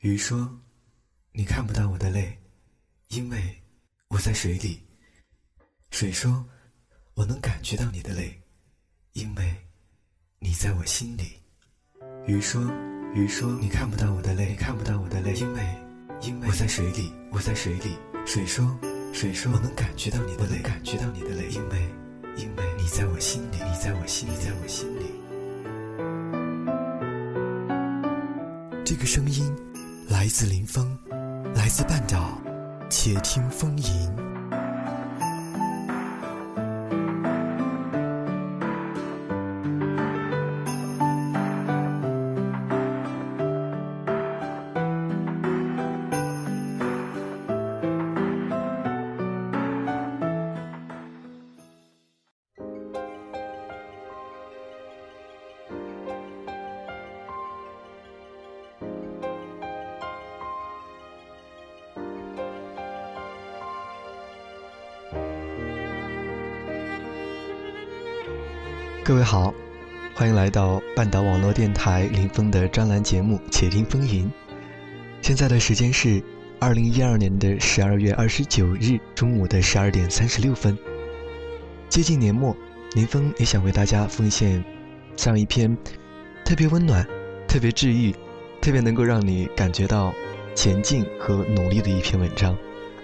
鱼说：“你看不到我的泪，因为我在水里。”水说：“我能感觉到你的泪，因为你在我心里。”鱼说：“鱼说你看不到我的泪，你看不到我的泪，因为因为我在水里，我在水里。”水说：“水说我能感觉到你的泪，感觉到你的泪，因为因为你在我心里，你在我心里，在我心里。”这个声音。来自林峰，来自半岛，且听风吟。各位好，欢迎来到半岛网络电台林峰的专栏节目《且听风吟》。现在的时间是二零一二年的十二月二十九日中午的十二点三十六分。接近年末，林峰也想为大家奉献这样一篇特别温暖、特别治愈、特别能够让你感觉到前进和努力的一篇文章。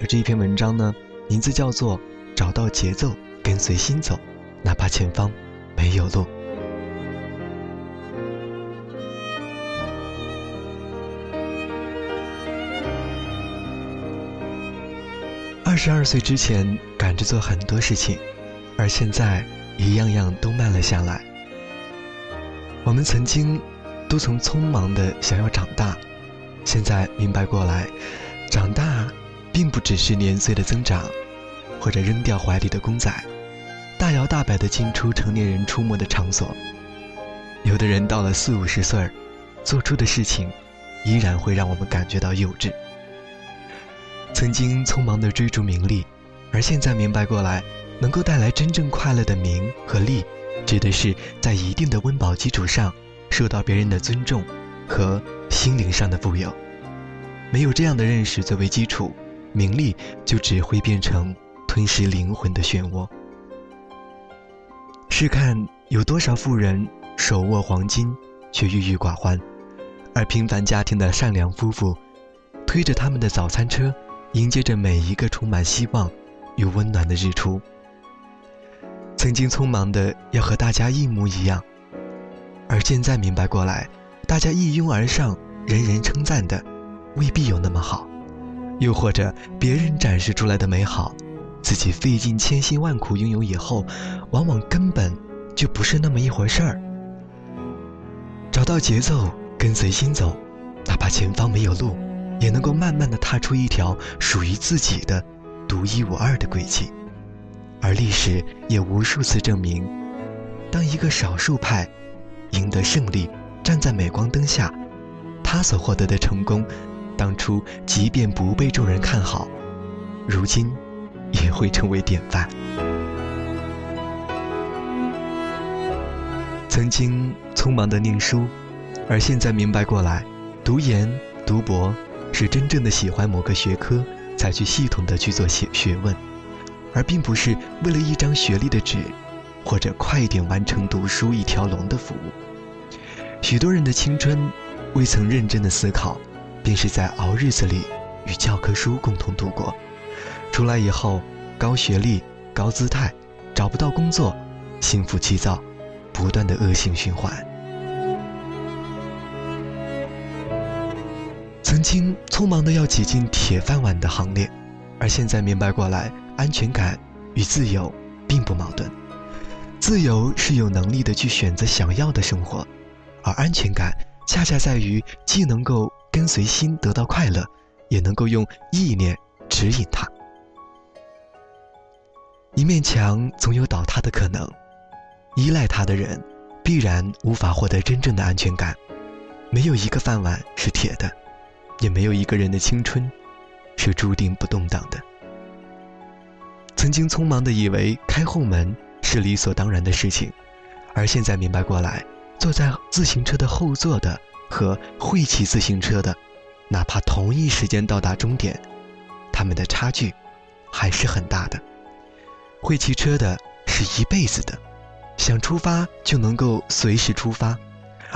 而这一篇文章呢，名字叫做《找到节奏，跟随心走，哪怕前方》。没有路。二十二岁之前赶着做很多事情，而现在一样样都慢了下来。我们曾经都曾匆忙的想要长大，现在明白过来，长大并不只是年岁的增长，或者扔掉怀里的公仔。大摇大摆地进出成年人出没的场所，有的人到了四五十岁儿，做出的事情，依然会让我们感觉到幼稚。曾经匆忙地追逐名利，而现在明白过来，能够带来真正快乐的名和利，指的是在一定的温饱基础上，受到别人的尊重和心灵上的富有。没有这样的认识作为基础，名利就只会变成吞噬灵魂的漩涡。试看有多少富人手握黄金，却郁郁寡欢；而平凡家庭的善良夫妇，推着他们的早餐车，迎接着每一个充满希望与温暖的日出。曾经匆忙的要和大家一模一样，而现在明白过来，大家一拥而上，人人称赞的，未必有那么好；又或者别人展示出来的美好。自己费尽千辛万苦拥有以后，往往根本就不是那么一回事儿。找到节奏，跟随心走，哪怕前方没有路，也能够慢慢的踏出一条属于自己的独一无二的轨迹。而历史也无数次证明，当一个少数派赢得胜利，站在镁光灯下，他所获得的成功，当初即便不被众人看好，如今。也会成为典范。曾经匆忙的念书，而现在明白过来，读研读博是真正的喜欢某个学科才去系统的去做学学问，而并不是为了一张学历的纸，或者快点完成读书一条龙的服务。许多人的青春未曾认真的思考，便是在熬日子里与教科书共同度过。出来以后，高学历、高姿态，找不到工作，心浮气躁，不断的恶性循环。曾经匆忙的要挤进铁饭碗的行列，而现在明白过来，安全感与自由并不矛盾。自由是有能力的去选择想要的生活，而安全感恰恰在于既能够跟随心得到快乐，也能够用意念指引他。一面墙总有倒塌的可能，依赖它的人，必然无法获得真正的安全感。没有一个饭碗是铁的，也没有一个人的青春是注定不动荡的。曾经匆忙的以为开后门是理所当然的事情，而现在明白过来，坐在自行车的后座的和会骑自行车的，哪怕同一时间到达终点，他们的差距还是很大的。会骑车的是一辈子的，想出发就能够随时出发，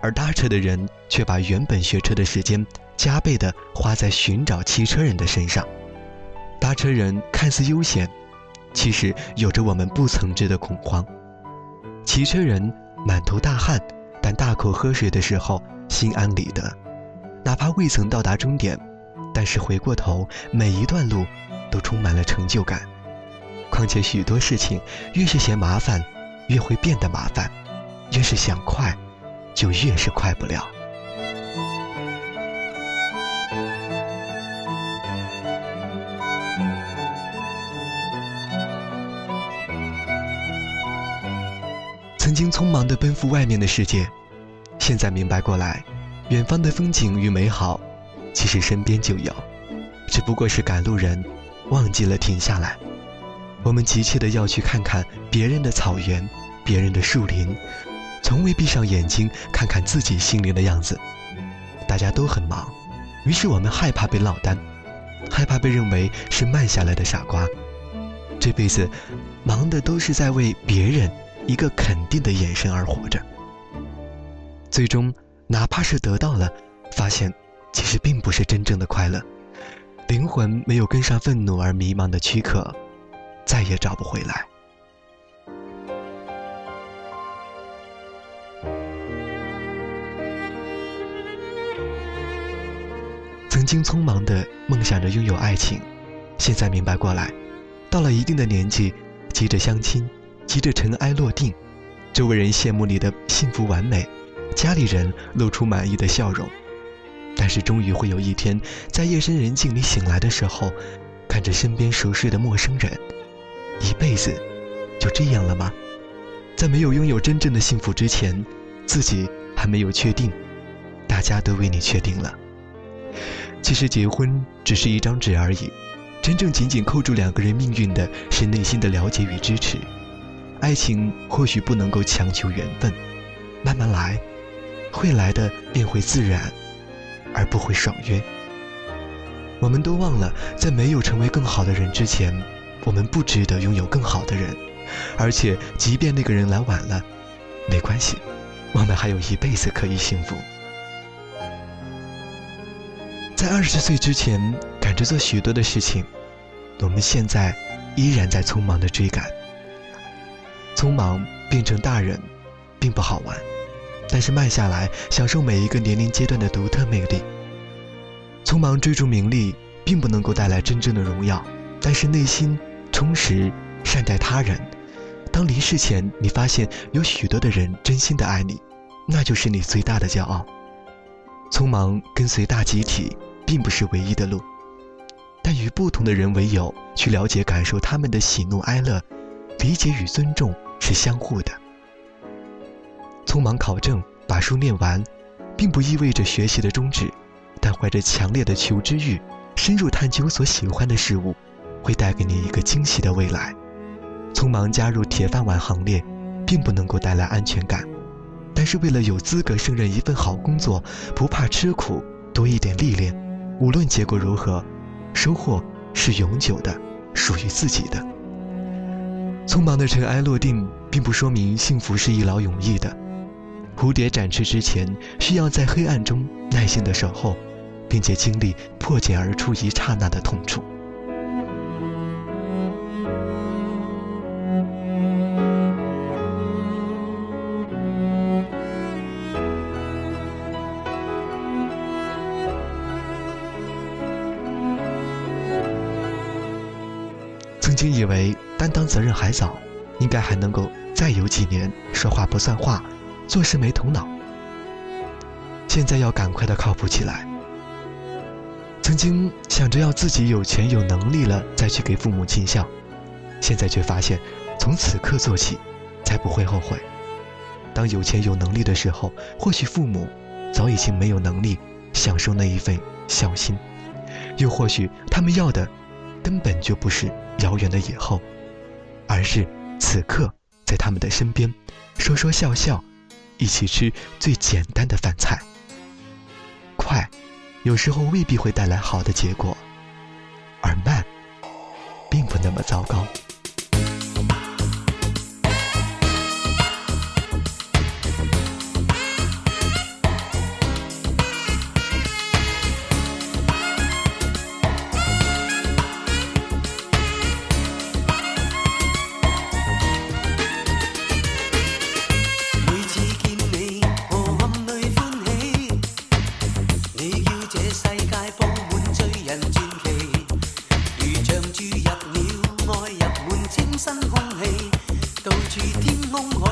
而搭车的人却把原本学车的时间加倍的花在寻找骑车人的身上。搭车人看似悠闲，其实有着我们不曾知的恐慌。骑车人满头大汗，但大口喝水的时候心安理得，哪怕未曾到达终点，但是回过头每一段路都充满了成就感。况且许多事情，越是嫌麻烦，越会变得麻烦；越是想快，就越是快不了。曾经匆忙地奔赴外面的世界，现在明白过来，远方的风景与美好，其实身边就有，只不过是赶路人忘记了停下来。我们急切的要去看看别人的草原，别人的树林，从未闭上眼睛看看自己心灵的样子。大家都很忙，于是我们害怕被落单，害怕被认为是慢下来的傻瓜。这辈子，忙的都是在为别人一个肯定的眼神而活着。最终，哪怕是得到了，发现其实并不是真正的快乐，灵魂没有跟上愤怒而迷茫的躯壳。再也找不回来。曾经匆忙的梦想着拥有爱情，现在明白过来，到了一定的年纪，急着相亲，急着尘埃落定，周围人羡慕你的幸福完美，家里人露出满意的笑容，但是终于会有一天，在夜深人静你醒来的时候，看着身边熟睡的陌生人。一辈子就这样了吗？在没有拥有真正的幸福之前，自己还没有确定，大家都为你确定了。其实结婚只是一张纸而已，真正紧紧扣住两个人命运的是内心的了解与支持。爱情或许不能够强求缘分，慢慢来，会来的便会自然，而不会爽约。我们都忘了，在没有成为更好的人之前。我们不值得拥有更好的人，而且即便那个人来晚了，没关系，我们还有一辈子可以幸福。在二十岁之前赶着做许多的事情，我们现在依然在匆忙的追赶。匆忙变成大人，并不好玩，但是慢下来，享受每一个年龄阶段的独特魅力。匆忙追逐名利，并不能够带来真正的荣耀，但是内心。充实，善待他人。当离世前，你发现有许多的人真心的爱你，那就是你最大的骄傲。匆忙跟随大集体，并不是唯一的路，但与不同的人为友，去了解、感受他们的喜怒哀乐，理解与尊重是相互的。匆忙考证，把书念完，并不意味着学习的终止，但怀着强烈的求知欲，深入探究所喜欢的事物。会带给你一个惊喜的未来。匆忙加入铁饭碗行列，并不能够带来安全感，但是为了有资格胜任一份好工作，不怕吃苦，多一点历练，无论结果如何，收获是永久的，属于自己的。匆忙的尘埃落定，并不说明幸福是一劳永逸的。蝴蝶展翅之前，需要在黑暗中耐心的守候，并且经历破茧而出一刹那的痛楚。曾经以为担当责任还早，应该还能够再有几年说话不算话，做事没头脑。现在要赶快的靠谱起来。曾经想着要自己有钱有能力了再去给父母尽孝，现在却发现从此刻做起，才不会后悔。当有钱有能力的时候，或许父母早已经没有能力享受那一份孝心，又或许他们要的。根本就不是遥远的以后，而是此刻在他们的身边，说说笑笑，一起吃最简单的饭菜。快，有时候未必会带来好的结果，而慢，并不那么糟糕。爱入满清新空气，到处天空海。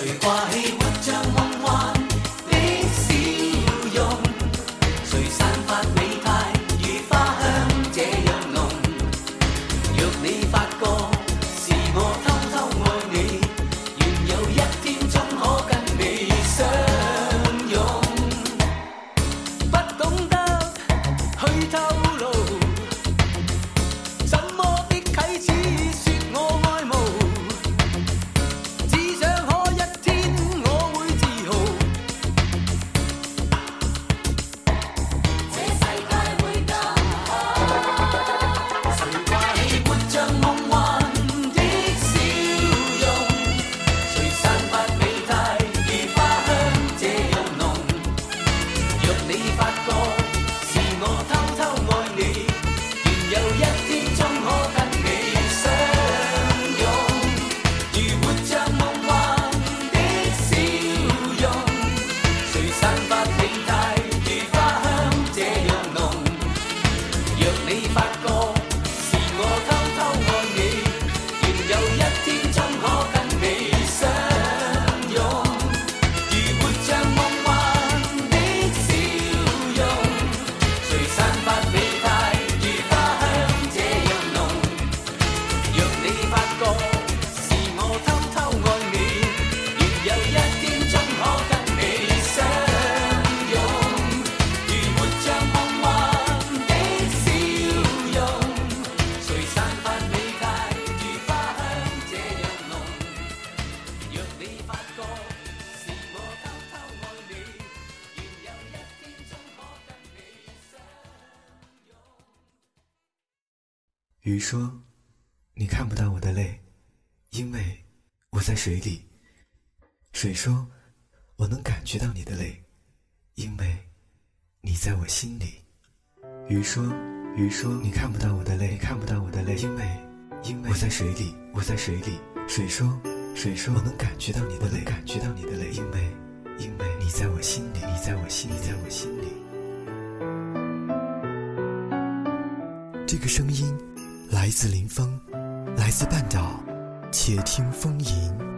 谁掛起鬱像。鱼说：“你看不到我的泪，因为我在水里。”水说：“我能感觉到你的泪，因为你在我心里。”鱼说：“鱼说你看不到我的泪，你看不到我的泪，因为因为我在水里，我在水里。”水说：“水说我能感觉到你的泪，感觉到你的泪，因为因为你在我心里，你在我心里，在我心里。”这个声音来自林峰，来自半岛，且听风吟。